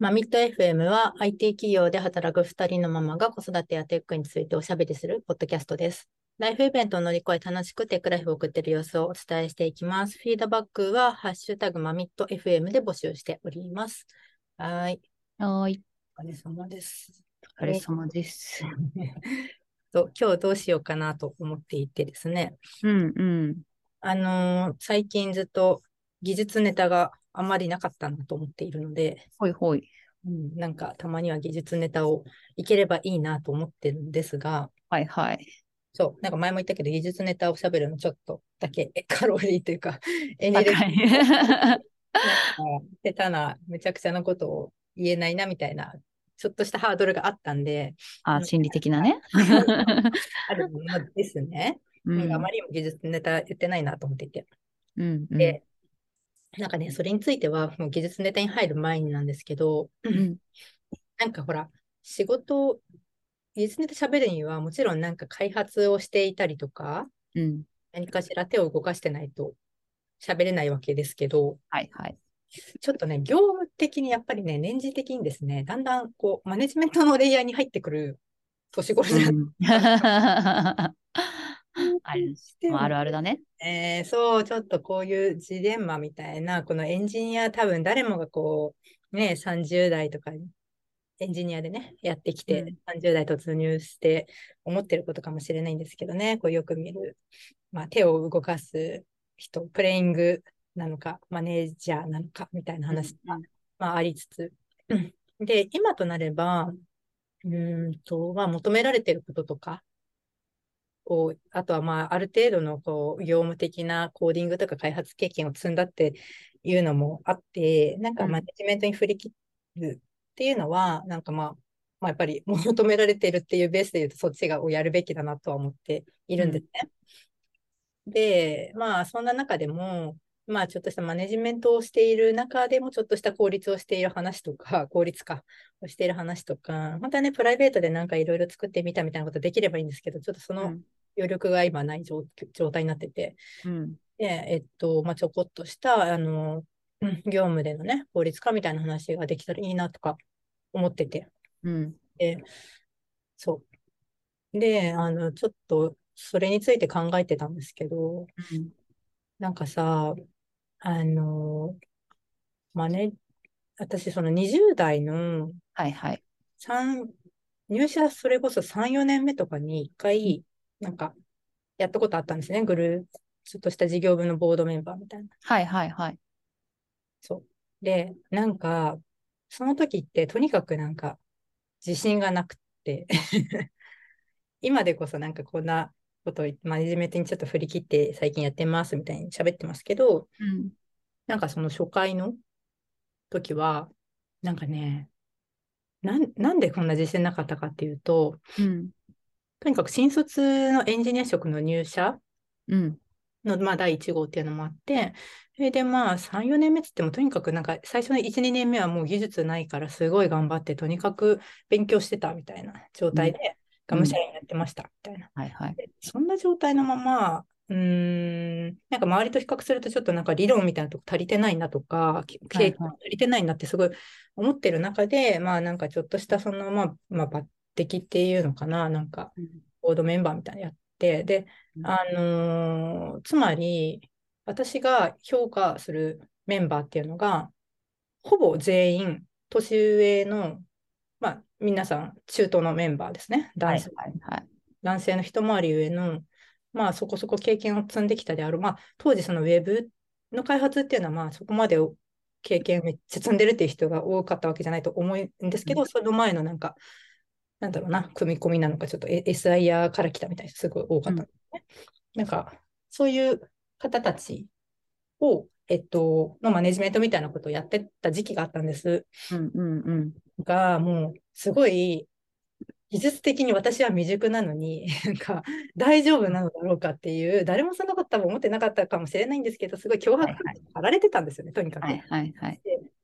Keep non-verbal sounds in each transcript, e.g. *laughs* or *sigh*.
マミット FM は IT 企業で働く2人のママが子育てやテックについておしゃべりするポッドキャストです。ライフイベントを乗り越え楽しくテックライフを送っている様子をお伝えしていきます。フィードバックはハッシュタグマミット FM で募集しております。はい。はーい。お疲れ様です。お疲れ様です。*laughs* と今日どうしようかなと思っていてですね。うんうん。あのー最近ずっと技術ネタがあまりなかったなと思っているので、ほいほい。うん、なんかたまには技術ネタをいければいいなと思ってるんですが、はいはい。そう、なんか前も言ったけど、技術ネタを喋るのちょっとだけえ *laughs* カロリーというか、*laughs* エネルギー下手な、めちゃくちゃなことを言えないなみたいな、ちょっとしたハードルがあったんで、あ、心理的なね。*laughs* あるのですね。うんあまりにも技術ネタ言ってないなと思っていて。うんうんで、なんかね、それについては、もう技術ネタに入る前になんですけど、うんなんかほら、仕事、技術ネタ喋るには、もちろんなんか開発をしていたりとか、うん。何かしら手を動かしてないと喋れないわけですけど、はいはい。ちょっとね、業務的にやっぱりね、年次的にですね、だんだんこう、マネジメントのレイヤーに入ってくる年頃じゃうんあるまああるあるだね。えーそう、ちょっとこういうジレンマみたいな、このエンジニア、多分誰もがこう、ね、30代とかに、エンジニアでね、やってきて、うん。30代突入して思ってることかもしれないんですけどね、こうよく見る、まあ、手を動かす人、プレイングなのか、マネージャーなのかみたいな話が、うん。まあ、ありつつ、で、今となれば、うーんと、まあ、求められてることとか、こう、あとはまあ、ある程度のこう業務的なコーディングとか開発経験を積んだっていうのもあって、なんかうん。マネジメントに振り切るっていうのは、なんかまあ、まあ、やっぱり *laughs* 求められてるっていうベースで言うと、そっちがをやるべきだなとは思っているんですね。で、まあ、そんな中でも、まあ、ちょっとしたマネジメントをしている中でも、ちょっとした効率をしている話とか、*laughs* 効率化をしている話とか、本当はね、プライベートでなんかいろいろ作ってみたみたいなことできればいいんですけど、ちょっとそのうん余力が今ない状状態になってて、うん。で、えっと、まあ、ちょこっとした、あの、うん業務でのね、効率化みたいな話ができたらいいなとか思ってて、うん。で、そう。で、あの、ちょっと、それについて考えてたんですけど、うん。なんかさ、あの、まあね、私、その20代のはいはい。3、入社それこそ3、4年目とかに1回、なんか、やったことあったんですね。グループ、ちょっとした事業部のボードメンバーみたいな。はいはいはい。そう。で、なんか、その時って、とにかくなんか、自信がなくって、*laughs* 今でこそなんかこんなことをマネジメントにちょっと振り切って最近やってますみたいに喋ってますけど、うんなんかその初回の時は、なんかね、なん、なんでこんな自信なかったかっていうと、うんとにかく新卒のエンジニア職の入社うんの、まあ、第1号っていうのもあって、それでまあ3、4年目っつっても、とにかくなんか最初の1、2年目はもう技術ないからすごい頑張って、とにかく勉強してたみたいな状態で、がむしゃらにやってましたみたいな。はいはい。でそんな状態のまま、うーん、なんか周りと比較するとちょっとなんか理論みたいなとこ足りてないなとか、き経験足りてないなってすごい思ってる中で、まあなんかちょっとしたその、まあ、まあ抜擢っていうのかな、なんかボードメンバーみたいなのやって、で、うんあのーつまり私が評価するメンバーっていうのが、ほぼ全員年上の、まあ皆さん中東のメンバーですね、はい男性。はいはい。男性の一回り上の、まあそこそこ経験を積んできたである、まあ当時そのウェブの開発っていうのはまあそこまで経験めっちゃ積んでるっていう人が多かったわけじゃないと思うんですけど、その前のなんか、なんだろうな、組み込みなのか、ちょっとえ SIR から来たみたいな人すごい多かったんですね。なんか、そういう方たちを、えっと、のマネジメントみたいなことをやってた時期があったんです。うんうんうん。が、もう、すごい、技術的に私は未熟なのに、*laughs* なんか、大丈夫なのだろうかっていう、誰もそんなこと多分思ってなかったかもしれないんですけど、すごい脅迫はいはい貼られてたんですよね、とにかく。はいはいはい。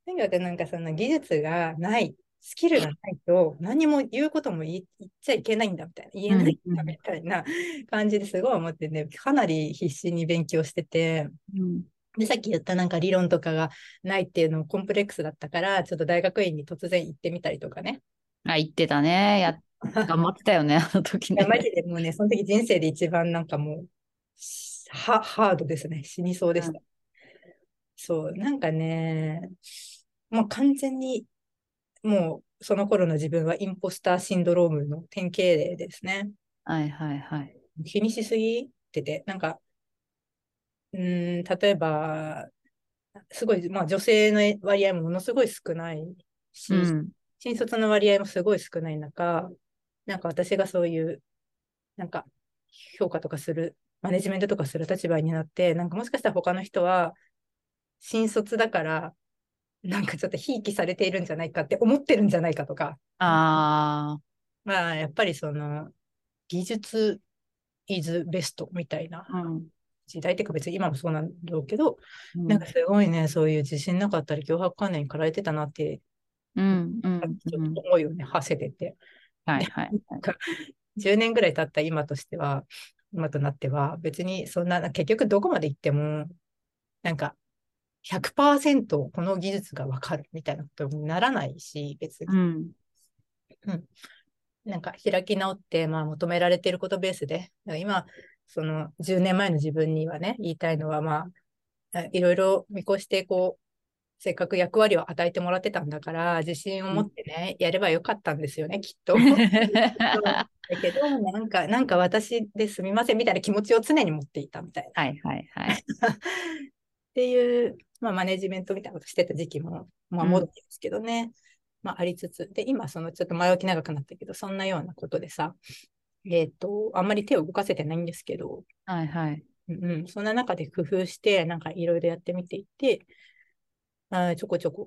とにかくなんかその技術がない、スキルがないと何も言うことも言っちゃいけないんだみたいな、言えないんだみたいな感じですごい思ってね、かなり必死に勉強してて、うんで、さっき言ったなんか理論とかがないっていうのもコンプレックスだったから、ちょっと大学院に突然行ってみたりとかね。あ、言ってたね。や、頑張ってたよね、あの時ね。いやマジでもうね、その時人生で一番なんかもう、はハードですね。死にそうでした。そう、なんかね、もう完全に、もうその頃の自分はインポスターシンドロームの典型例ですね。はいはいはい。気にしすぎてて、なんか、うーん、例えば、すごい、まあ女性の割合もものすごい少ないし、うん。新卒の割合もすごい少ない中、なんか私がそういう、なんか評価とかする、マネジメントとかする立場になって、なんかもしかしたら他の人は、新卒だから、なんかちょっとひいきされているんじゃないかって思ってるんじゃないかとか、あまあやっぱりその、技術 is best みたいな。時代っていうか別に今もそうなんだろうけど、うんなんかすごいね、そういう自信なかったり、脅迫観念に駆られてたなって、うんうんちょうんっと思いをね、馳せてて。はいはいはい。10年ぐらい経った今としては、今となっては、別にそんな、結局どこまで行っても、なんか、100%この技術がわかるみたいなことにならないし、別に。うん。なんか開き直って、まあ求められていることベースで、今、その10年前の自分にはね、言いたいのは、まあ、あいろいろ見越して、こう、せっかく役割を与えてもらってたんだから、自信を持ってね、やればよかったんですよね、きっと。*laughs* だけど、なんか、なんか私ですみませんみたいな気持ちを常に持っていたみたいな。はいはいはい。*laughs* っていう、まあ、マネジメントみたいなことしてた時期も、まあ、うん戻ってますけどね。まあ、ありつつ。で、今、その、ちょっと前置き長くなったけど、そんなようなことでさ、えっ、と、あんまり手を動かせてないんですけど、はいはい。うんうん、そんな中で工夫して、なんかいろいろやってみていて、あーちょこちょこ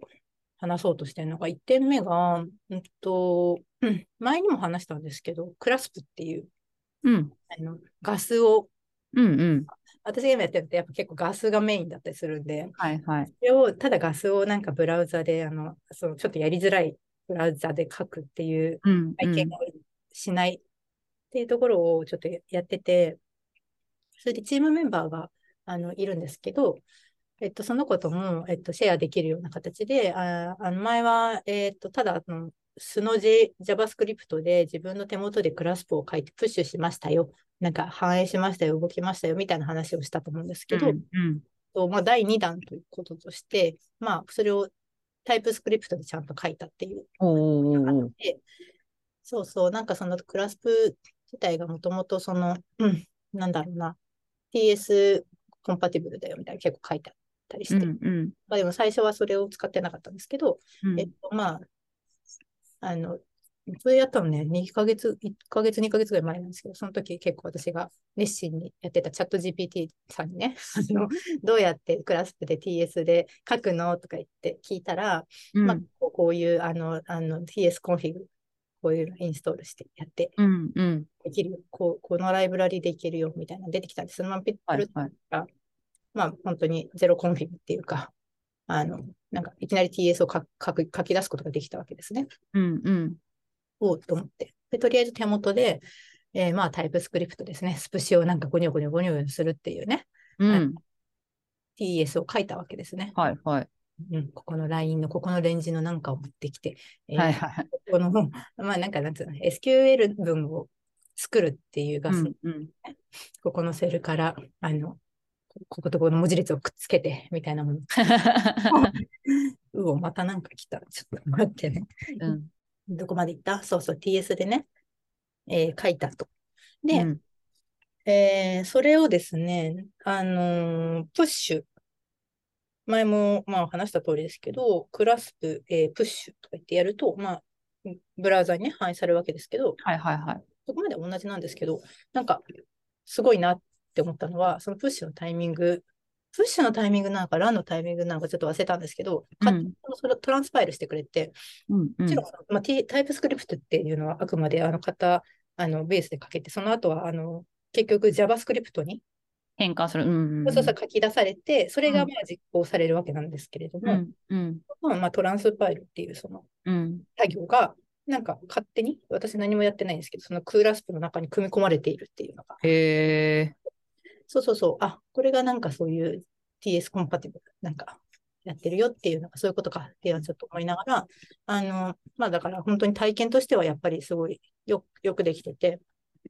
話そうとしてるのが、1点目が、うんと、うん前にも話したんですけど、クラスプっていう、うん。あの、ガスを、うんうん。私が今やってるのってやっぱ結構ガスがメインだったりするんで、はいはい。それをただガスをなんかブラウザで、あの、そのちょっとやりづらいブラウザで書くっていううん体験をしないっていうところをちょっとやってて、それでチームメンバーがあのいるんですけど、えっと、その子とも、えっと、シェアできるような形で、ああの前は、えっと、ただあの、素の J、JavaScript で自分の手元でクラスプを書いてプッシュしましたよ。なんか反映しましたよ、動きましたよ、みたいな話をしたと思うんですけど、うんうん。と、まあ、第2弾ということとして、まあ、それをタイプスクリプトでちゃんと書いたっていう。おーおーでそうそう、なんかそのクラスプ自体がもともとその、うん、なんだろうな、TS コンパティブルだよみたいな結構書いてあったりして、うんうん。まあでも最初はそれを使ってなかったんですけど、うん。えっと、まあ、あの、それやったのね、2ヶ月、1ヶ月、2ヶ月ぐらい前なんですけど、その時結構私が熱心にやってたチャット GPT さんにね、あの、どうやって clasp で TS で書くのとか言って聞いたら、うんまあ、こういうあの、あの TS config、こういうのインストールしてやってうんうんできるよ。こう、このライブラリでいけるよみたいなの出てきたんで、そのままピッとはいはい。まあ、本当に zero config っていうか、あの、なんか、いきなり TS を書く書く書き出すことができたわけですね。うんうんおうと思って。で、とりあえず手元で、えーまあ、 TypeScript ですね。スプシをなんかゴニョゴニョゴニョゴニョするっていうね、うん。TS を書いたわけですね。はいはい。うん、ここのラインのここのレンジのなんかを持ってきて、えーはいはい。この、まあなんかなんつうの、SQL 文を作るっていうガス、うんうんここのセルから、あの、こことここの文字列をくっつけて、みたいなもの。*laughs* うお、またなんか来た。ちょっと待ってね。うんどこまで行った？そうそう、TS でね、えー書いたと。で、うんえーそれをですね、あのープッシュ。前も、まあ、話した通りですけど、クラスプ、えープッシュとか言ってやると、まあ、ブラウザにね、反映されるわけですけど、はいはいはい。そこまで同じなんですけど、なんか、すごいなって思ったのは、そのプッシュのタイミング、プッシュのタイミングなのか、ランのタイミングなのかちょっと忘れたんですけど、勝手にそれをトランスパイルしてくれて、うんうん。もちろん、まあ、T- タイプスクリプトっていうのはあくまであの型、あのベースで書けて、その後はあの結局 JavaScript に変換する。うんうんうん。そうそう書き出されて、それがうん。まあ実行されるわけなんですけれども、うんうん。まあまあ、トランスパイルっていうそのうん。作業が、なんか勝手に、私何もやってないんですけど、そのクーラスプの中に組み込まれているっていうのが。そうそうそう、あ、これがなんかそういう TS コンパティブルなんかやってるよっていうのがそういうことかっていうのはちょっと思いながら、あの、まあだから本当に体験としてはやっぱりすごいよよくできてて、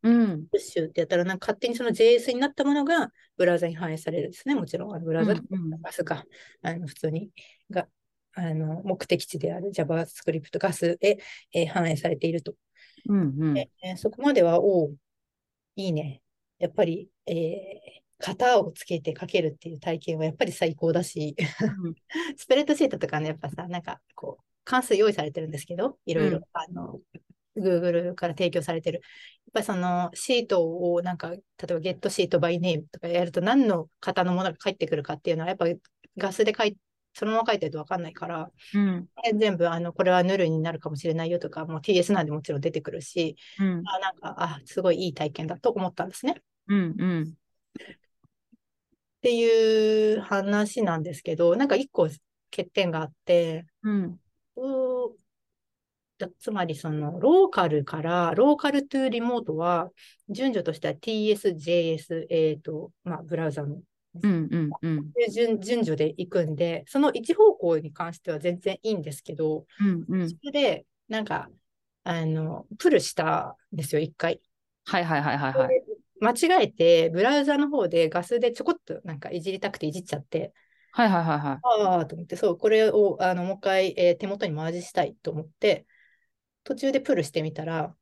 うん。プッシュってやったらなんか勝手にその JS になったものがブラウザに反映されるんですね。もちろんあのブラウザでうんうんガスが、あの普通にがあの目的地である JavaScript ガスへ、えー反映されていると。うんうん。でえーそこまでは、おういいね。やっぱり、えー型をつけて書けるっていう体験はやっぱり最高だし、うん。*laughs* スプレッドシートとかね、やっぱさ、なんかこう、関数用意されてるんですけど、いろいろ、うん。あの、Google から提供されてる。やっぱりそのシートをなんか、例えば Get シート by name とかやると何の型のものが返ってくるかっていうのは、やっぱガスで書いそのまま書いてると分かんないから、うん。え全部あのこれはヌルになるかもしれないよとか、もう TS なんでもちろん出てくるし、うん。あなんか、あ、すごいいい体験だと思ったんですね。うん。うん。っていう話なんですけど、なんか一個欠点があって、うん。つまりそのローカルから、ローカルトゥリモートは、順序としては TS、JS、えっと、まあ、ブラウザのうん。うん。うん。順順序で行くんで、その一方向に関しては全然いいんですけど、うん。うんそ。れで、なんか、あの、プルしたんですよ、一回。はいはいはいはいはい。間違えて、ブラウザの方でガスでちょこっとなんかいじりたくていじっちゃって、はいはいはいはい。ああと思って、そう、これをあのもう一回、えー手元にマージしたいと思って、途中でプルしてみたら、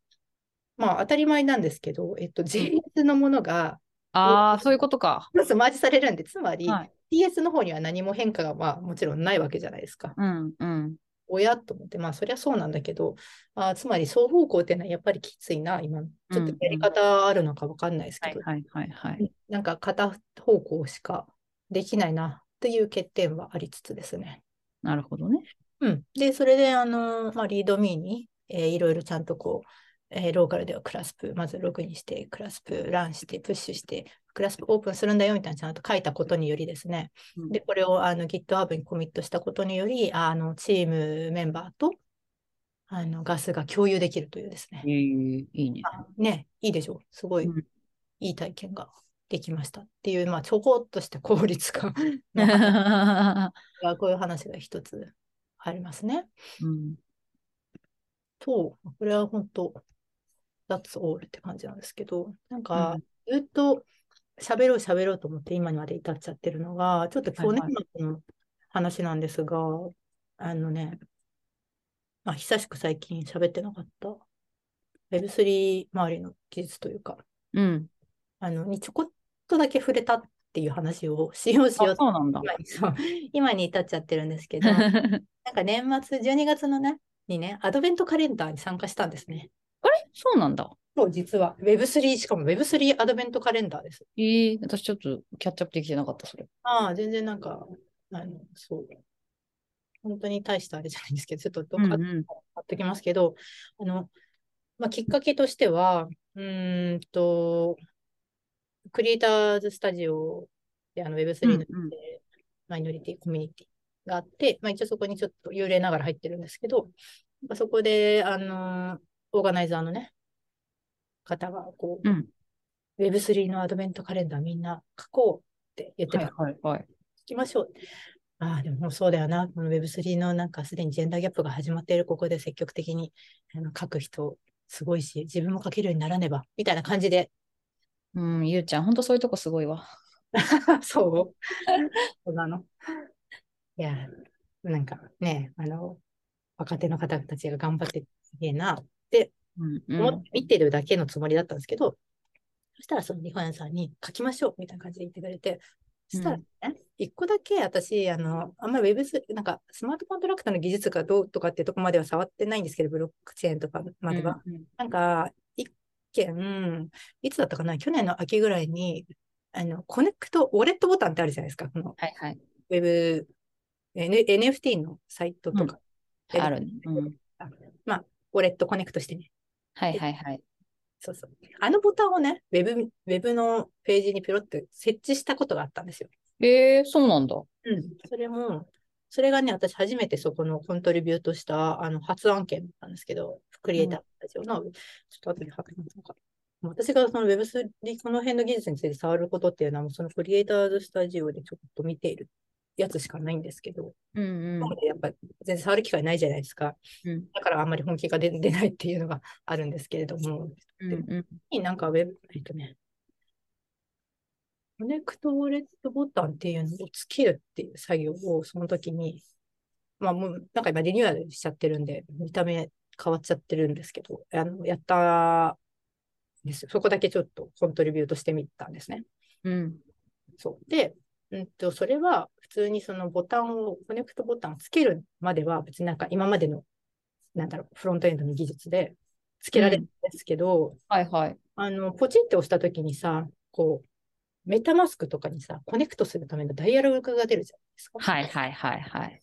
まあ当たり前なんですけど、えっと、JS のものが、ああ、そういうことか。まずマージされるんで、つまり、はい。TS の方には何も変化が、まあ、もちろんないわけじゃないですか。うん。うん。親と思って、まあ、そりゃそうなんだけど、あーつまり双方向っていうのはやっぱりきついな、今。ちょっとやり方あるのかわかんないですけど、はいはいはいはい。なんか片方向しかできないなっていう欠点はありつつですね。なるほどね。うん。で、それで、あの、まあ、リードミーに、えーいろいろちゃんとこう、えーローカルではクラスプ、まずログインして、クラスプランして、プッシュして、クラスプオープンするんだよみたいなちゃんと書いたことによりですね、うんで、これをあの GitHub にコミットしたことにより、あのチームメンバーとあのガスが共有できるというですねえ。ー、いいね。あね、いいでしょう。すごいうんいい体験ができましたっていう、まあ、ちょこっとした効率化 *laughs* こういう話が一つありますね。うん。と、これは本当、That's all って感じなんですけど、なんうかん、ずっと喋ろう喋ろうと思って今にまで至っちゃってるのが、ちょっと去年はい末の話なんですが、あのね、まあ、久しく最近喋ってなかった Web3 周りの技術というか、うん。あの、にちょこっとだけ触れたっていう話をしようしよあ、うとそうなんだ。今にそう今に至っちゃってるんですけど、*laughs* なんか年末12月のね、にね、アドベントカレンダーに参加したんですね。そうなんだ。そう、実は Web3、しかも Web3 アドベントカレンダーです。えー、私ちょっとキャッチアップできてなかった、それ。ああ、全然なんか、あの、そう。本当に大したあれじゃないんですけど、ちょっとどっかうんうん。貼っときますけど、あの、まあ、きっかけとしては、うーんと、クリエイターズスタジオであの Web3 の、うんうんえーマイノリティコミュニティがあって、まあ、一応そこにちょっと幽霊ながら入ってるんですけど、まあそこで、あの、オーガナイザーのね、方が、こう、うん Web3 のアドベントカレンダーみんな書こうって言ってはいた。はいはい。聞きましょう。ああ、でもそうだよな。この Web3 のなんかすでにジェンダーギャップが始まっているここで積極的にあの書く人すごいし、自分も書けるようにならねば、みたいな感じで。うん、ゆうちゃん、ほんとそういうとこすごいわ。*laughs* そう？そうなの？いや、なんかね、あの、若手の方たちが頑張ってすげえなってうんうん。思って見てるだけのつもりだったんですけど、そしたらそのリファンさんに書きましょうみたいな感じで言ってくれて、そしたらね、一個だけ私、あの、あんまりウェブス、なんかスマートコントラクトの技術がどうとかっていうところまでは触ってないんですけど、ブロックチェーンとかまでは。うんなんか、一件、いつだったかな、去年の秋ぐらいに、あの、コネクト、ウォレットボタンってあるじゃないですか、このはいはい。ウェブ、N、NFT のサイトとか。であるね。うん。まあ、ウォレットコネクトしてね。はいはいはい。そうそう。あのボタンをね、ウェブ、ウェブのページにピロって設置したことがあったんですよ。えー、そうなんだ。うん。それも、それがね、私初めてそこのコントリビュートしたあの発案件だったんですけど、クリエイターたちの、ちょっと後で貼ってみますか。私がその Web3、この辺の技術について触ることっていうのは、もうそのクリエイターズスタジオでちょっと見ているやつしかないんですけど、うんうんやっぱ全然触る機会ないじゃないですか。うんだからあんまり本気が出出ないっていうのがあるんですけれども、うんうんなんかウェブ、えっとね、 connect wallet ボタンっていうのをつけるっていう作業をその時に、まあもうなんか今リニューアルしちゃってるんで、見た目変わっちゃってるんですけど、あのやったんですよ。そこだけちょっと contribute してみたんですね。うんそう。で、うんと、それは普通にそのボタンを、 connect ボタンをつけるまでは別になんか今までの、なんだろう、フロントエンドの技術でつけられるんですけど、はいはい。あの、ポチって押したときにさ、こう、メタマスクとかにさ、コネクトするためのダイアログが出るじゃないですか。はいはいはいはい。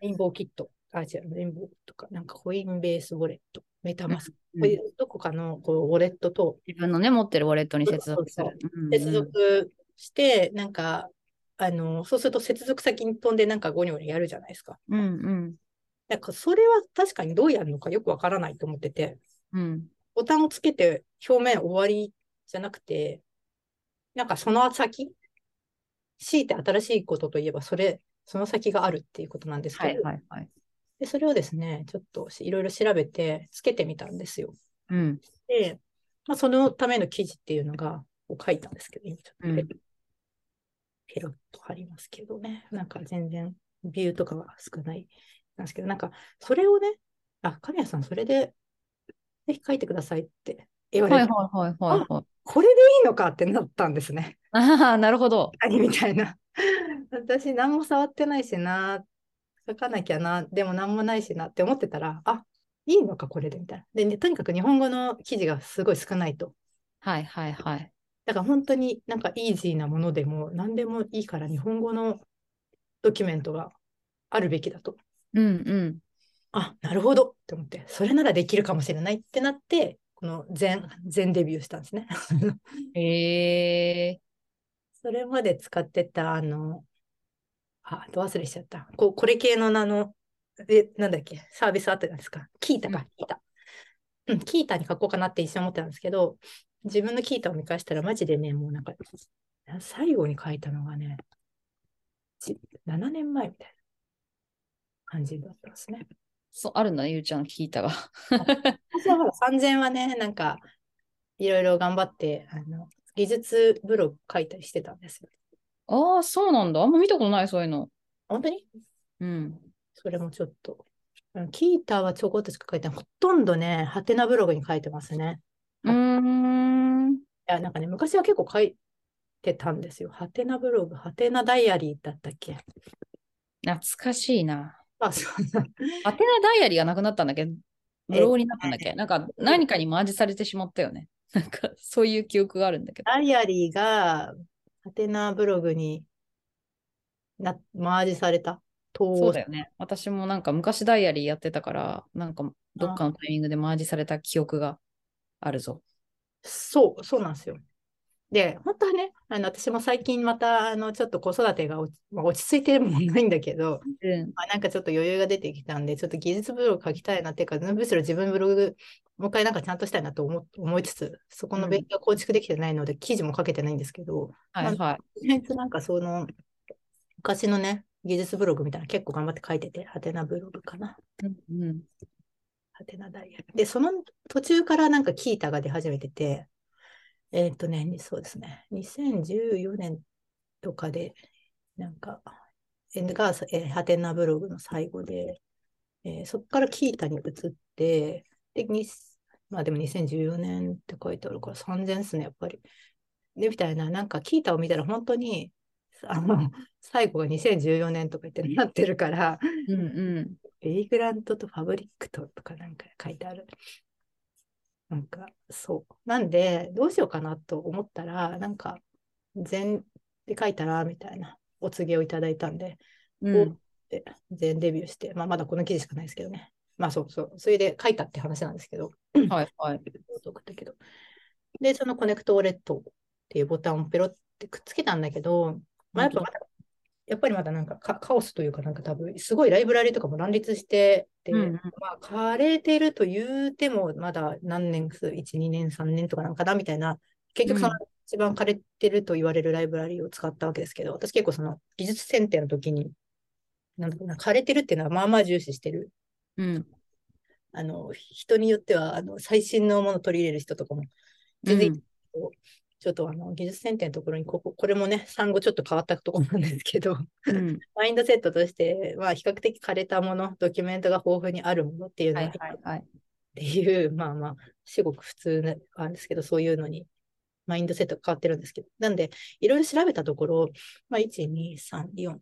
レインボーキット。あ、違う、レインボーとか、なんかコインベースウォレット、メタマスク。うんこういうどこかのこうウォレットと自分のね、持ってるウォレットに接続する。うんうん接続して、なんか、あの、そうすると接続先に飛んでなんかゴニョゴニョやるじゃないですか。うんうんなんかそれは確かにどうやるのかよくわからないと思ってて、うん。ボタンをつけて表面終わりじゃなくて、なんかその先、強いて新しいことといえば、それ、その先があるっていうことなんですけど、はいはいはい。でそれをですね、ちょっといろいろ調べてつけてみたんですよ。うんで、まあ、そのための記事っていうのがこう書いたんですけど、今ちょっとペ,、ロッと貼りますけどね、なんか全然ビューとかは少ないなんですけど、なんかそれをね、あ、神谷さん、それでぜひ書いてくださいって言われて、はいはいはいはいはい。これでいいのかってなったんですね。*laughs* ああ、なるほど。何みたいな。*laughs* 私、何も触ってないしな、書かなきゃな、でも何もないしなって思ってたら、あいいのか、これでみたいな。で、ね、とにかく日本語の記事がすごい少ないと。はいはいはい。だから本当になんかイージーなものでも何でもいいから日本語のドキュメントがあるべきだと。うんうん。あ、なるほどって思って、それならできるかもしれないってなって、この全、全デビューしたんですね。*laughs* へえ。それまで使ってた、あの、あ、ど忘れしちゃった。こうこれ系のあの、え、なんだっけ、サービスあったじゃないですか。キータか、うんキータ。うん、キータに書こうかなって一瞬思ってたんですけど、自分のキータを見返したら、マジでね、もうなんか、最後に書いたのがね、ち7年前みたいな感じだったんですね。そう、あるんだね、ゆうちゃん、聞いたが。私はほら、3000はね、なんか、いろいろ頑張って、あの、技術ブログ書いたりしてたんですよ。ああ、そうなんだ。あんま見たことない、そういうの。本当に？うん。それもちょっと。キータはちょこっとしか書いてない。ほとんどね、ハテナブログに書いてますね。うーん。いや、なんかね、昔は結構書いてたんですよ。ハテナブログ、ハテナダイアリーだったっけ？懐かしいな。あ、そうなんアテナダイアリーがなくなったんだけ？ど、ブログになったんだっけ？なんか何かにマージされてしまったよね。*laughs* なんかそういう記憶があるんだけど。ダイアリーが、ハテナブログにな、マージされた？とそうだよね。私もなんか昔ダイアリーやってたから、なんかどっかのタイミングでマージされた記憶があるぞ。そう、そうなんですよ。で、本当はね、あの私も最近またあのちょっと子育てが落ち,、まあ、落ち着いてるもんないんだけど、うん。まあ、なんかちょっと余裕が出てきたんで、ちょっと技術ブログ書きたいなっていうか、むしろ自分ブログ、もう一回なんかちゃんとしたいなと思思いつつ、そこの勉強構築できてないので、記事も書けてないんですけど、はいはい。とりあえずなんかその、昔のね、技術ブログみたいな結構頑張って書いてて、ハテナブログかな。うんうん。ハテナダイヤル。で、その途中からなんかキータが出始めてて、えーっとね、そうですね、2014年とかで、なんか、えーが、えーハテナブログの最後で、えーそこからキータに移って、で、にまあでも2014年って書いてあるから3000ですね、やっぱり。で、みたいな、なんかキータを見たら本当に、*laughs* あの、最後が2014年とか言ってなってるから、うんうん。 Vagrant と Fabric ととかなんか書いてある。なんか、そう。なんで、どうしようかなと思ったら、なんか、 Zenn で書いたら、みたいなお告げをいただいたんで、うん、で Zenn デビューして、まあ、まだこの記事しかないですけどね。まあ、そうそう。それで書いたって話なんですけど、はいはい。送ったけど。で、その connect wallet っていうボタンをペロってくっつけたんだけど、まあ、やっぱやっぱりまだなんかカカオスというか、なんか多分、すごいライブラリとかも乱立してて、うんうんまあ、枯れてると言うても、まだ何年数、1、2年、3年とかなんかなみたいな、結局そのうん一番枯れてると言われるライブラリを使ったわけですけど、私結構その技術選定の時に、なんだ枯れてるっていうのはまあまあ重視してる。うん。あの、人によっては、あの、最新のものを取り入れる人とかも、全然いいけどちょっとあの、技術選定のところに、ここ、これもね、産後ちょっと変わったところなんですけど、うん。*laughs* マインドセットとして、まあ、比較的枯れたもの、ドキュメントが豊富にあるものっていうのははいはいはい。っていう、*laughs* まあまあ、至極普通なんですけど、そういうのに、マインドセットが変わってるんですけど、なんで、いろいろ調べたところ、まあ、1、2、3、4、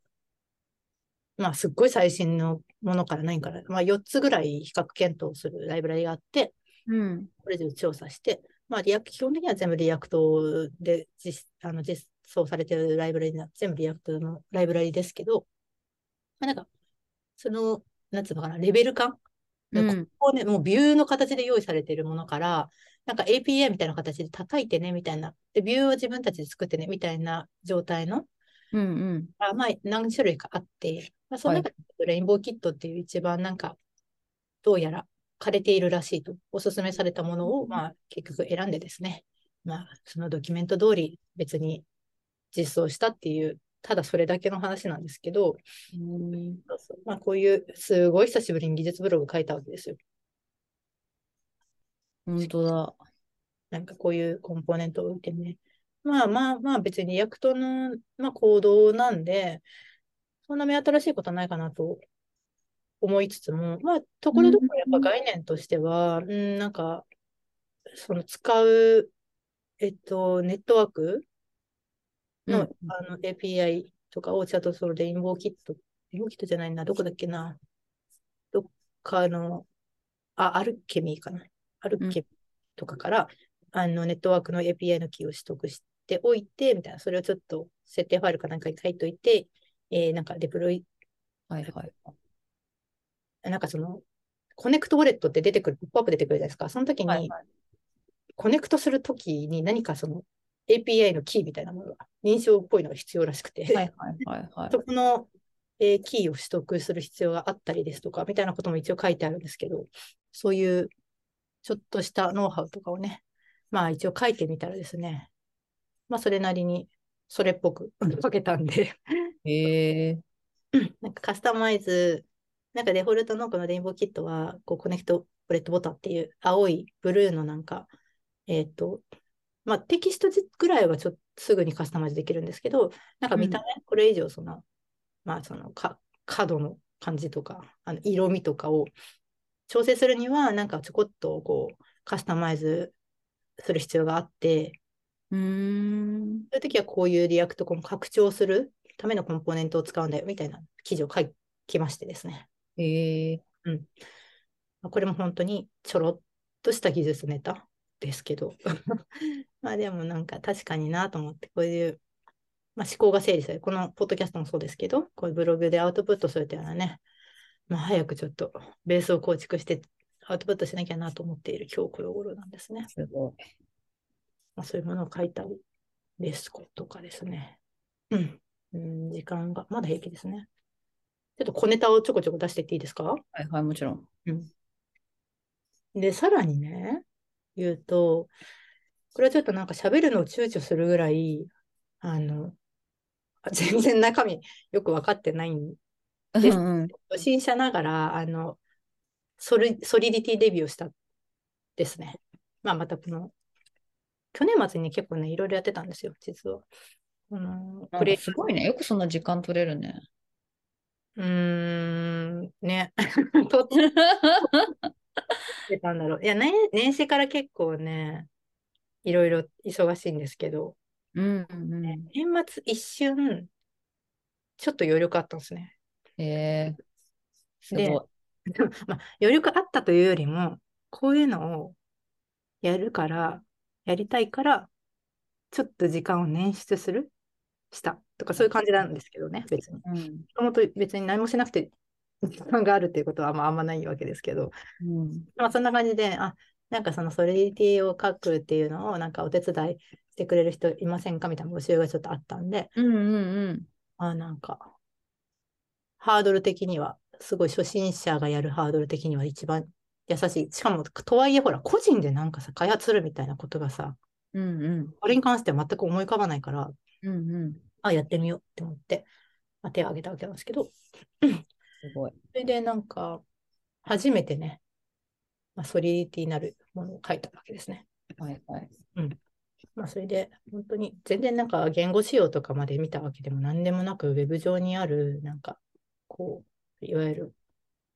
まあ、すっごい最新のものから何から、まあ、4つぐらい比較検討するライブラリがあって、うん。これで調査して、まあ、リアク基本的には全部 React で実あの実装されてるライブラリな、全部 React のライブラリですけど、まあ、なんか、その、なんつうのかな、レベル感、うん。ここね、もう view の形で用意されているものから、なんか API みたいな形で叩いてね、みたいな。で、 view を自分たちで作ってね、みたいな状態の、うんうん。あまあ、何種類かあって、まあ、その中で RainbowKit っていう一番なんか、どうやら枯れているらしいと、おすすめされたものを、まあ、結局選んでですね、まあ、そのドキュメント通り別に実装したっていう、ただそれだけの話なんですけど、うんまあ、こういう、すごい久しぶりに技術ブログ書いたわけですよ。本当だ。なんかこういうコンポーネントを置いてね。まあまあまあ別に React の、まあ、コードなんで、そんな目新しいことはないかなと思いつつも、まあところどころやっぱ概念としては、うん、なんか、その使う、えっと、ネットワークの,、うんあの API とかをちゃんとそのレインボーキット、レインボーキットじゃないな、どこだっけな。どっかの、あ、アルケミーかな。アルケミーとかから、あのネットワークの API のキーを取得しておいて、みたいな、それをちょっと設定ファイルかなんかに書いといて、えーなんか deploy、はいはい。なんかその、 connect wallet って出てくる、ポップアップ出てくるじゃないですか。その時に、はいはい connect するときに何かその API のキーみたいなものが認証っぽいのが必要らしくて、はいはいはいはい。*laughs* そこの、えーキーを取得する必要があったりですとか、みたいなことも一応書いてあるんですけど、そういうちょっとしたノウハウとかをね、まあ一応書いてみたらですね、まあそれなりにそれっぽく書けたんで、へえ。*laughs* なんかカスタマイズ、なんかデフォルトのこのレインボーキットは、こうコネクトプレットボタンっていう青いブルーのなんか、えっ、と、まあテキストぐらいはちょっとすぐにカスタマイズできるんですけど、なんか見た目、これ以上その、まあそのか角の感じとか、あの色味とかを調整するには、なんかちょこっとこうカスタマイズする必要があって、うーん。そういう時はこういうリアクトコン拡張するためのコンポーネントを使うんだよみたいな記事を書きましてですね。へえ。まあこれも本当にちょろっとした技術ネタですけど。*laughs* まあでもなんか確かになと思って、こういう、まあ、思考が整理される。このポッドキャストもそうですけど、こういうブログでアウトプットするというのはね、まあ早くちょっとベースを構築してアウトプットしなきゃなと思っている今日この頃なんですね。すごい。まあ、そういうものを書いたりですとかですね。うん。うん、時間が、まだ平気ですね。ちょっと小ネタをちょこちょこ出していっていいですか？はいはい、もちろん。で、さらにね、言うと、これはちょっとなんか喋るのを躊躇するぐらい、あの、*laughs* 全然中身よく分かってないんですうんうん。初心者ながら、あの、ソリソリディティデビューをしたですね。まあ、またこの、去年末に結構ね、いろいろやってたんですよ、実は。このなんプレかすごいね。よくそんな時間取れるね。うーん、ね。*laughs* とってたんだろう。いや、ね、年始から結構ね、いろいろ忙しいんですけど、うんうん。年末一瞬、ちょっと余力あったんですね。へえ。すで。*laughs* まあ、余力あったというよりも、こういうのをやるから、やりたいから、ちょっと時間を捻出するしたとか、そういう感じなんですけどね、別に。もうん。ともと別に何もしなくて時間があるっていうことはまああんまないわけですけど、うん。まあそんな感じで、あ、なんかそのソリディティを書くっていうのをなんかお手伝いしてくれる人いませんかみたいな募集がちょっとあったんで、うんうんうん。あ、なんか、ハードル的には、すごい初心者がやるハードル的には一番優しい。しかも、とはいえ、ほら、個人でなんかさ、開発するみたいなことがさ、うんうん。これに関しては全く思い浮かばないから、うんうん。あ、やってみようって思って、まあ、手を挙げたわけなんですけど、すごい。それでなんか、初めてね、まあ、ソリディティになるものを書いたわけですね。はいはい。まあ、それで、本当に全然なんか言語仕様とかまで見たわけでも何でもなく、ウェブ上にある、なんか、こう、いわゆる、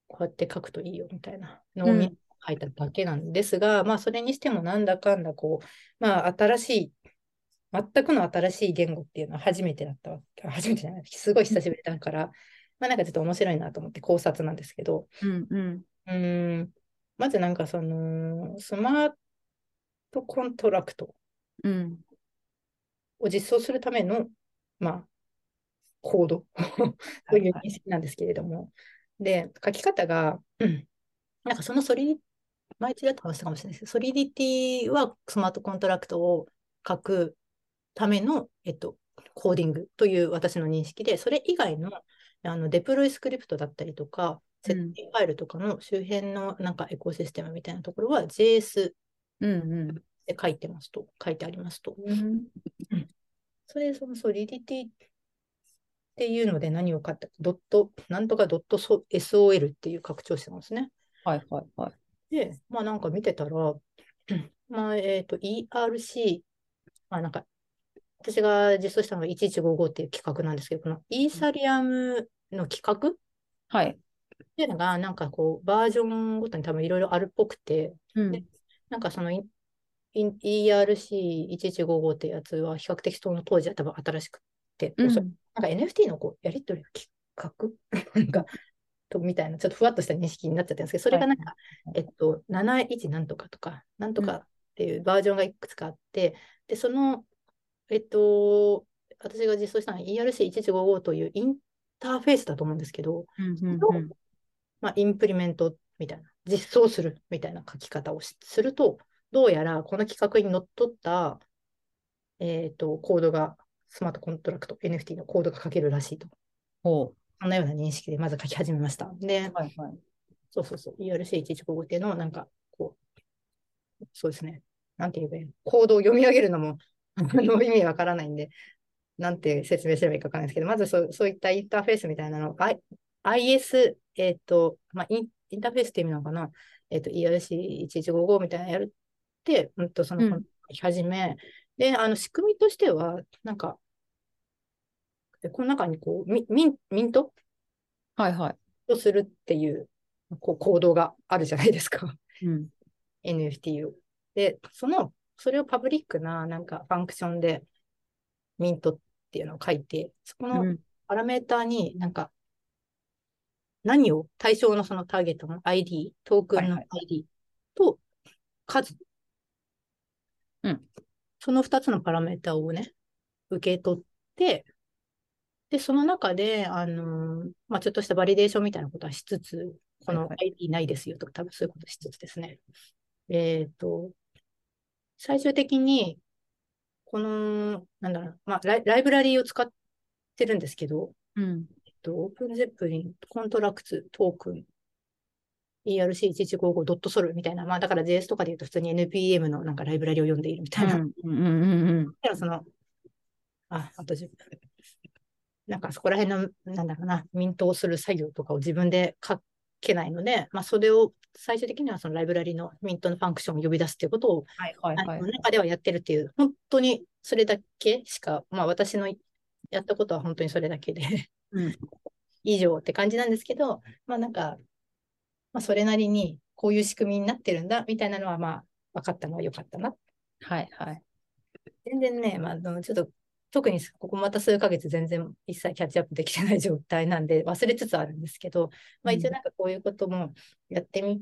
こうやって書くといいよみたいなのを見うん書いただけなんですが、まあ、それにしてもなんだかんだ、こう、まあ、新しい、全くの新しい言語っていうのは初めてだったわけ、初めてじゃない、すごい久しぶりだから、まあ、なんかちょっと面白いなと思って考察なんですけど、うんうん。ん、まずなんかその、 smart contract。うん。を実装するための、まあ、コード。という認識なんですけれども、で、書き方が、うん。なんかその Solidity、前一度やった話したかもしれないです。けど、 Solidity は smart contract を書くための、えっと、コーディングという私の認識で、それ以外のあのデプロイスクリプトだったりとか、うん設定ファイルとかの周辺のなんかエコシステムみたいなところは JS。で書いてますと、書いてありますと。うんそれでそのソリディティっていうので何を書いたか、ドット、なんとかドットソ SOL っていう拡張子なんですね。はいはいはい。で、まあなんか見てたら、まあえっ、と ERC、まあなんか、私が実装したのが1155っていう企画なんですけど、このイーサリアムの企画っはい。ていうのが、なんかこう、バージョンごとに多分いろいろあるっぽくて、うん。でなんかそのインイン ERC1155 ってやつは比較的その当時は多分新しくて、うん。なんか NFT のこうやり取りの企画 *laughs* なんかとみたいな、ちょっとふわっとした認識になっちゃったんですけど、それがなんか、えっと、71なんとかとか、なんとかっていうバージョンがいくつかあって、で、その、えっと、私が実装したのは ERC1155 というインターフェースだと思うんですけど、うんうんのうんまあ、インプリメントみたいな、実装するみたいな書き方をしすると、どうやらこの企画にのっとった、えっと、コードが、スマートコントラクト、NFT のコードが書けるらしいと。ほそんなような認識でまず書き始めました。でう。、はいはい。そうそうそう、ERC1155 っていうのをなんか、こう、そうですね、なんて言えばいいの？コードを読み上げるのもあの意味わからないんで、なんて説明すればいいかわからないですけど、まずそうそういったインターフェースみたいなのを、I、IS、えっ、と、まあイン、インターフェースって意味なのかな、えっ、と、ERC1155 みたいなのやるって、うんと、その、うん書き始め、で、あの、仕組みとしては、なんか、この中にこう、ミミンミント？はいはい。をするっていう、こう、行動があるじゃないですか。うん。NFT を。で、その、それをパブリックな、なんか、ファンクションで、ミントっていうのを書いて、そこのうんパラメーターになんか、何を、対象のそのターゲットの ID、トークンのはいはい ID と数。うんその2つのパラメータをね、受け取って、で、その中で、あのーまあ、ちょっとした validation みたいなことはしつつ、このはいは ID ないですよとか、多分そういうことしつつですね。えっと、最終的に、この、なんだろう、まあライ、ライブラリーを使ってるんですけど、うん。えっと、 OpenZeppelin、contracts、token、ERC1155.sol みたいな、まあだから JS とかで言うと普通に NPM のなんかライブラリを読んでいるみたいな。うんうんうんうん。その、あ、あと10分。なんかそこら辺の、なんだろうな、ミントをする作業とかを自分で書けないので、まあそれを最終的にはそのライブラリのミントのファンクションを呼び出すっていうことをはいはいはい。中ではやってるっていう、本当にそれだけしか、まあ私のやったことは本当にそれだけでうん *laughs* 以上って感じなんですけど、まあなんか、まあそれなりにこういう仕組みになってるんだみたいなのはまあ分かったのは良かったな。はいはい。全然ね、まああのちょっと特にここまた数ヶ月全然一切キャッチアップできてない状態なんで忘れつつあるんですけど、まあ一応なんかこういうこともやってみ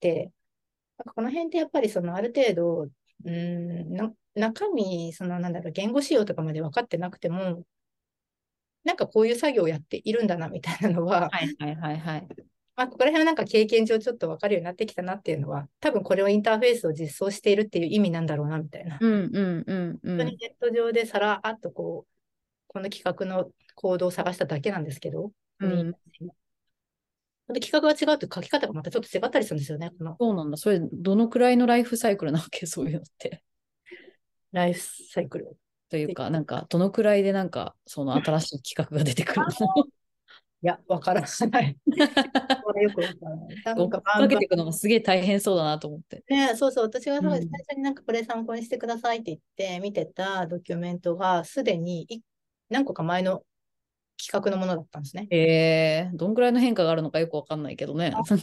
て、なんかこの辺ってやっぱりそのある程度、うーんな中身、そのなんだろう、言語仕様とかまで分かってなくても、なんかこういう作業をやっているんだなみたいなのは、はいはいはいはい。まあ、ここら辺はなんか経験上ちょっと分かるようになってきたなっていうのは、多分これをインターフェースを実装しているっていう意味なんだろうなみたいな。うんうんうんうん。本当にネット上でさらっとこう、この企画のコードを探しただけなんですけど、うんで企画が違うと書き方がまたちょっと違ったりするんですよね。このそうなんだ。それ、どのくらいのライフサイクルなわけ？*laughs* そういうのって。ライフサイクル。というか、なんか、どのくらいでなんか、その新しい企画が出てくるのいや、わからない。*laughs* これよくわからない。なんかかけていくのがすげえ大変そうだなと思って。ね、そうそう、私が最うん初になんかこれ参考にしてくださいって言って見てたドキュメントがすでにい何個か前の企画のものだったんですね。えー、どんくらいの変化があるのかよくわかんないけどね。なんか、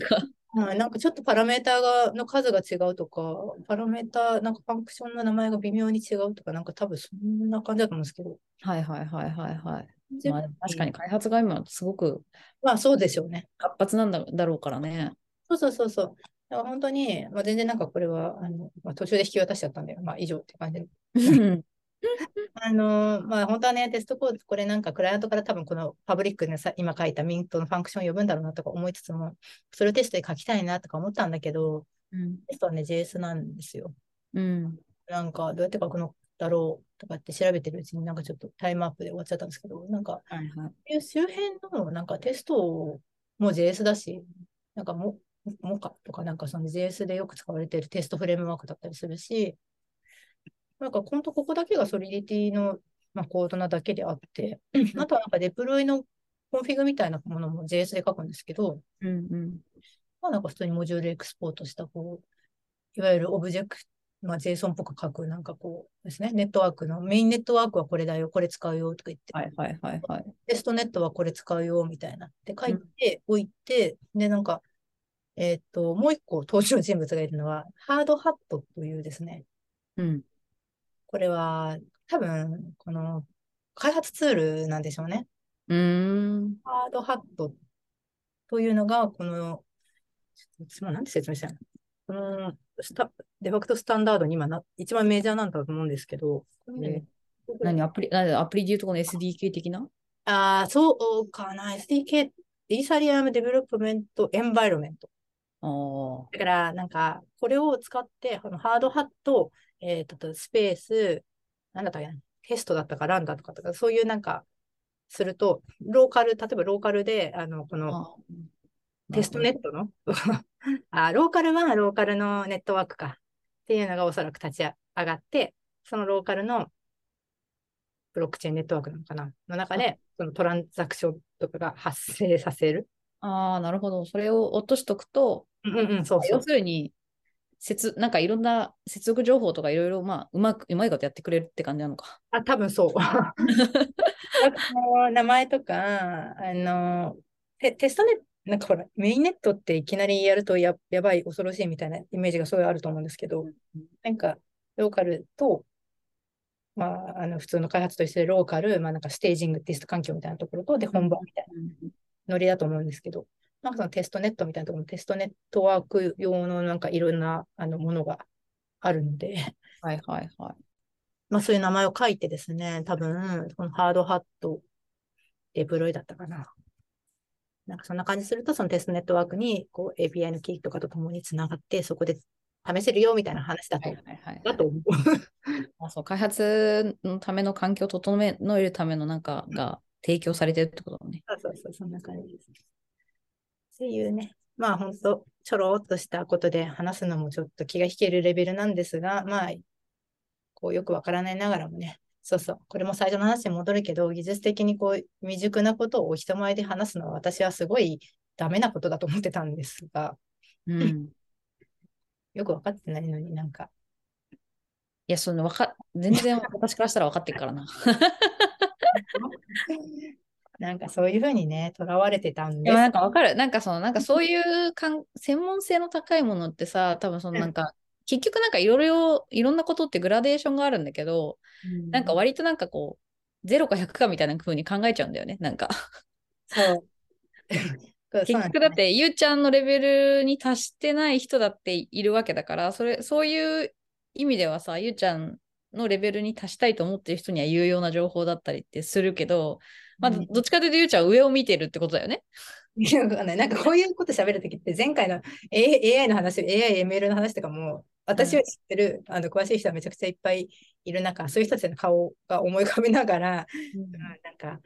はい、なんかちょっとパラメーターがの数が違うとか、パラメーター、なんかファンクションの名前が微妙に違うとか、なんか多分そんな感じだと思うんですけど。はいはいはいはいはい。まあ、確かにま開発が今すごくあそうでしょうね。活発なんだだろうからね。そうそうそうそう。だから本当に、まあ、全然なんかこれはあの、まあ、途中で引き渡しちゃったんで、まあ以上って感じで。う *laughs* んあのまあ本当はね、テストコード、これなんかクライアントから多分このパブリックでさ今書いたミントのファンクションを呼ぶんだろうなとか思いつつも、それをテストで書きたいなとか思ったんだけど、うんテストはね、JS なんですよ。うんなんかどうやって書くの？だろうとかって調べてるうちになんかちょっとタイムアップで終わっちゃったんですけど、なんかはいはい。周辺のなんかテストも JS だし、なんかも、モカとかなんかその JS でよく使われているテストフレームワークだったりするし、なんか本当ここだけがソリディティの、まあ、コードなだけであって、*laughs* あとはなんかデプロイのconfig みたいなものも JS で書くんですけど、うんうんまあなんか普通に module export したこう、いわゆるオブジェクト、まあ JSON っぽく書くなんかこうですね、ネットワークの main network はこれだよ、これ使うよとか言って、はいはいはいはい。 testnet はこれ使うよ、みたいな。で、書いておいて、で、なんか、えーっと、もう一個登場人物がいるのは、ハードハットというですね、うんこれは、多分、この、開発ツールなんでしょうね。うーん。ハードハットというのが、この、ちょっと私もなんて説明したの？このスタ、デファクトスタンダードに今な、一番メジャーなんだと思うんですけど、これね。何？アプリ、何アプリで言うとこの SDK 的な？ああ、そうかな。SDK、 Ethereum development environment。ああ。だから、なんか、これを使って、あのハードハット、えー、と、スペース、なんだったっけな、テストだったか、ランだとかとか、そういうなんか、すると、ローカル、例えばローカルで、あの、このあテストネットの、*laughs* あ、ローカルはローカルのネットワークかっていうのがおそらく立ち上がって、そのローカルのブロックチェーンネットワークなのかなの中で、そのトランザクションとかが発生させる。あー、なるほど。それを落としとくと、うんうんうん、そう要。するに、接なんかいろんな接続情報とかいろいろ、まあ、うまく、うまいことやってくれるって感じなのか。あ、多分そう。*laughs* *laughs* 名前とか、あの、テテストネット、なんかほら、メインネットっていきなりやるとややばい、恐ろしいみたいなイメージがすごいあると思うんですけど、なんか、ローカルと、まあ、あの普通の開発と一緒でローカル、まあ、なんかステージング、テスト環境みたいなところと、で、本番みたいなノリだと思うんですけど、なんかそのテストネットみたいなところのテストネットワーク用のなんかいろんなあのものがあるので、はいはいはい。まあそういう名前を書いてですね、多分、このハードハット、デプロイだったかな。なんかそんな感じすると、そのテストネットワークにこう API のキーとかとともにつながって、そこで試せるよみたいな話だと、はいはいはい、だと思う。*laughs* あそう開発のための環境を整えるためのなんかが提供されてるってことだね。そうそうそう、そんな感じです。っていうね、まあ本当、ちょろっとしたことで話すのもちょっと気が引けるレベルなんですが、まあ、こうよくわからないながらもね、そうそう、これも最初の話に戻るけど、技術的にこう未熟なことを人前で話すのは私はすごいダメなことだと思ってたんですが、うん。*laughs* よくわかってないのになんか、いや、そのわか、全然私からしたら分かってるからな。*laughs* なんかそういうふうにね、とらわれてたんです。でもなんかわかる。なんかその、なんかそういうかん専門性の高いものってさ、多分そのなんか、結局なんかいろいろ、いろんなことってグラデーションがあるんだけど、うんなんか割となんかこう、0か100かみたいな風に考えちゃうんだよね。なんか。そう。*laughs* 結局だって、ゆうちゃんのレベルに達してない人だっているわけだから、それ、そういう意味ではさ、ゆうちゃんのレベルに達したいと思ってる人には有用な情報だったりってするけど、まあ、うんどっちかというとゆうちゃんは上を見てるってことだよね。*laughs* なんかこういうこと喋るときって前回の A- AI の話、AI、ML の話とかも私は知ってる、あの詳しい人はめちゃくちゃいっぱいいる中、そういう人たちの顔が思い浮かべながら、うん。なんか、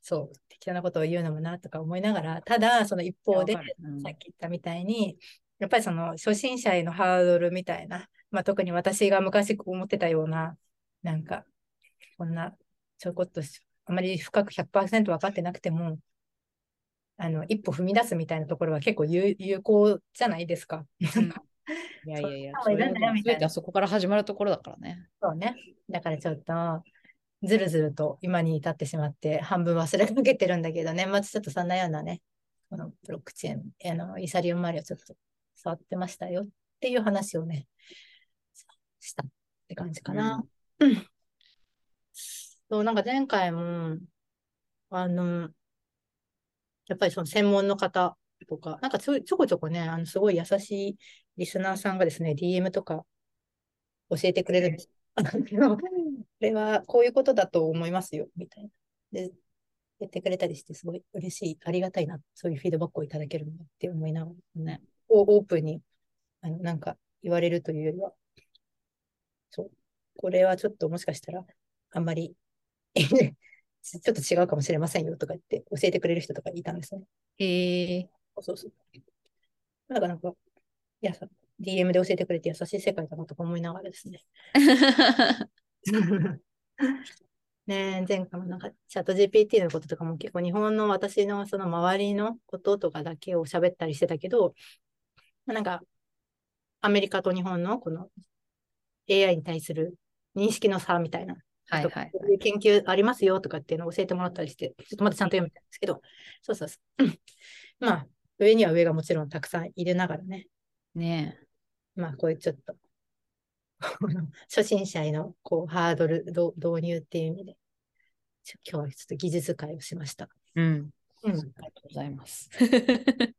そう、適当なことを言うのもなとか思いながら、ただ、その一方で、うん。さっき言ったみたいに、やっぱりその初心者へのハードルみたいな、まあ、特に私が昔思ってたような、なんか、こんな、ちょこっとし、あまり深く100%分かってなくても、あの、一歩踏み出すみたいなところは結構有有効じゃないですか。いやいやいや、そういうのもいるんだよみたいな全てはそこから始まるところだからね。そうね。だからちょっと、ずるずると今に至ってしまって、半分忘れかけてるんだけど、年末ちょっとそんなようなね、このブロックチェーン、あの、イーサリウム周りをちょっと触ってましたよっていう話をね、したって感じかな。うん。そう、なんか前回も、あの、やっぱりその専門の方とか、なんかちょちょこちょこね、あの、すごい優しいリスナーさんがですね、DM とか教えてくれるんです。これはこういうことだと思いますよ、みたいな。で、言ってくれたりして、すごい嬉しい、ありがたいな、そういうフィードバックをいただけるんだって思いながらね、オープンに、あの、なんか言われるというよりは、そう、これはちょっともしかしたら、あんまり、*laughs* ちょっと違うかもしれませんよとか言って教えてくれる人とかいたんですね。へえ。そうそう。だからなんか、いやさ、DM で教えてくれて優しい世界だなとか思いながらですね。ねえ、前回もなんかチャット GPT のこととかも結構日本の私のその周りのこととかだけを喋ったりしてたけど、まあなんかアメリカと日本のこの AI に対する認識の差みたいな、はいはい。いう研究ありますよとかっていうのを教えてもらったりして、ちょっとまたちゃんと読みたいんですけど、そうそうそう。うんまあ、上には上がもちろんたくさん入れながらね、ねまあ、こういうちょっと、*laughs* 初心者へのこうハードルど導入っていう意味で、今日はちょっと技術会をしました。え。うん。うん。ありがとうございます。*laughs*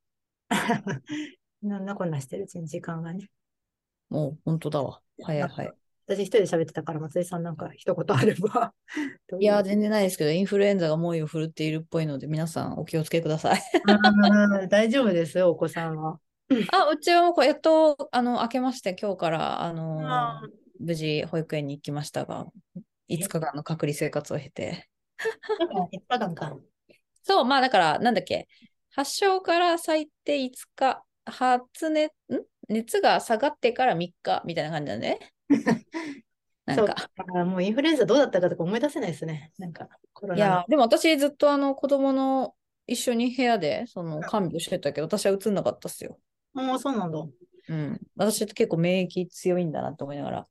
なんなこんなしてるうちに時間がね。もう本当だわ。早い早い。私一人で喋ってたから、松井さんなんか一言あれば。*laughs* いや、全然ないですけど、インフルエンザが猛威を振るっているっぽいので、皆さんお気をつけください。うん大丈夫ですよ、お子さんは。あ、うちはもうやっと、あの、明けまして、今日から、あのーあ無事保育園に行きましたが、5日間の隔離生活を経て。なんか、一日間か。そう、まあだから、なんだっけ、発症から最低5日、発熱、ん？熱が下がってから3日みたいな感じだね。*laughs* なんか、もうインフルエンザどうだったかとか思い出せないですね。なんか、コロナのいや、でも私ずっとあの子供の一緒に部屋でその看病してたけど、私は映んなかったっすよ。ああ、そうなんだ。うん。私って結構免疫強いんだなと思いながら。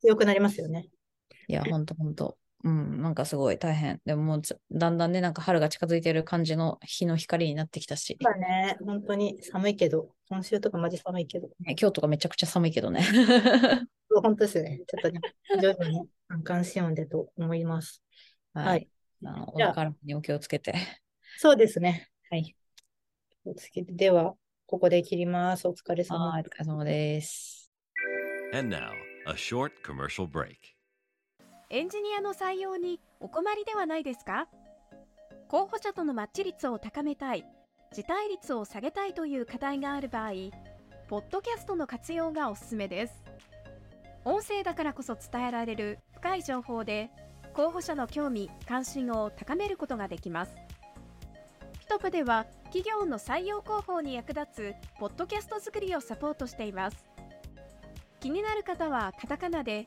強くなりますよね。いや、ほんとほんと。うん、なんかすごい大変。でももうちょだんだんね、なんか春が近づいてる感じの日の光になってきたし、まあね、本当に寒いけど、今週とかマジ寒いけど、ね今日とかめちゃくちゃ寒いけどね。*laughs* そう本当ですよね。ちょっとね、徐々に関心音でと思います。ははいい。あのじゃあお体にお気をつけて。そうですね。はい。では、ここで切ります。お疲れ様はい、お疲れ様です。And now, a short commercial break. エンジニアの採用にお困りではないですか？候補者とのマッチ率を高めたい、辞退率を下げたいという課題がある場合、ポッドキャストの活用がおすすめです。音声だからこそ伝えられる深い情報で、候補者の興味・関心を高めることができます。ピトプでは企業の採用広報に役立つポッドキャスト作りをサポートしています。気になる方はカタカナで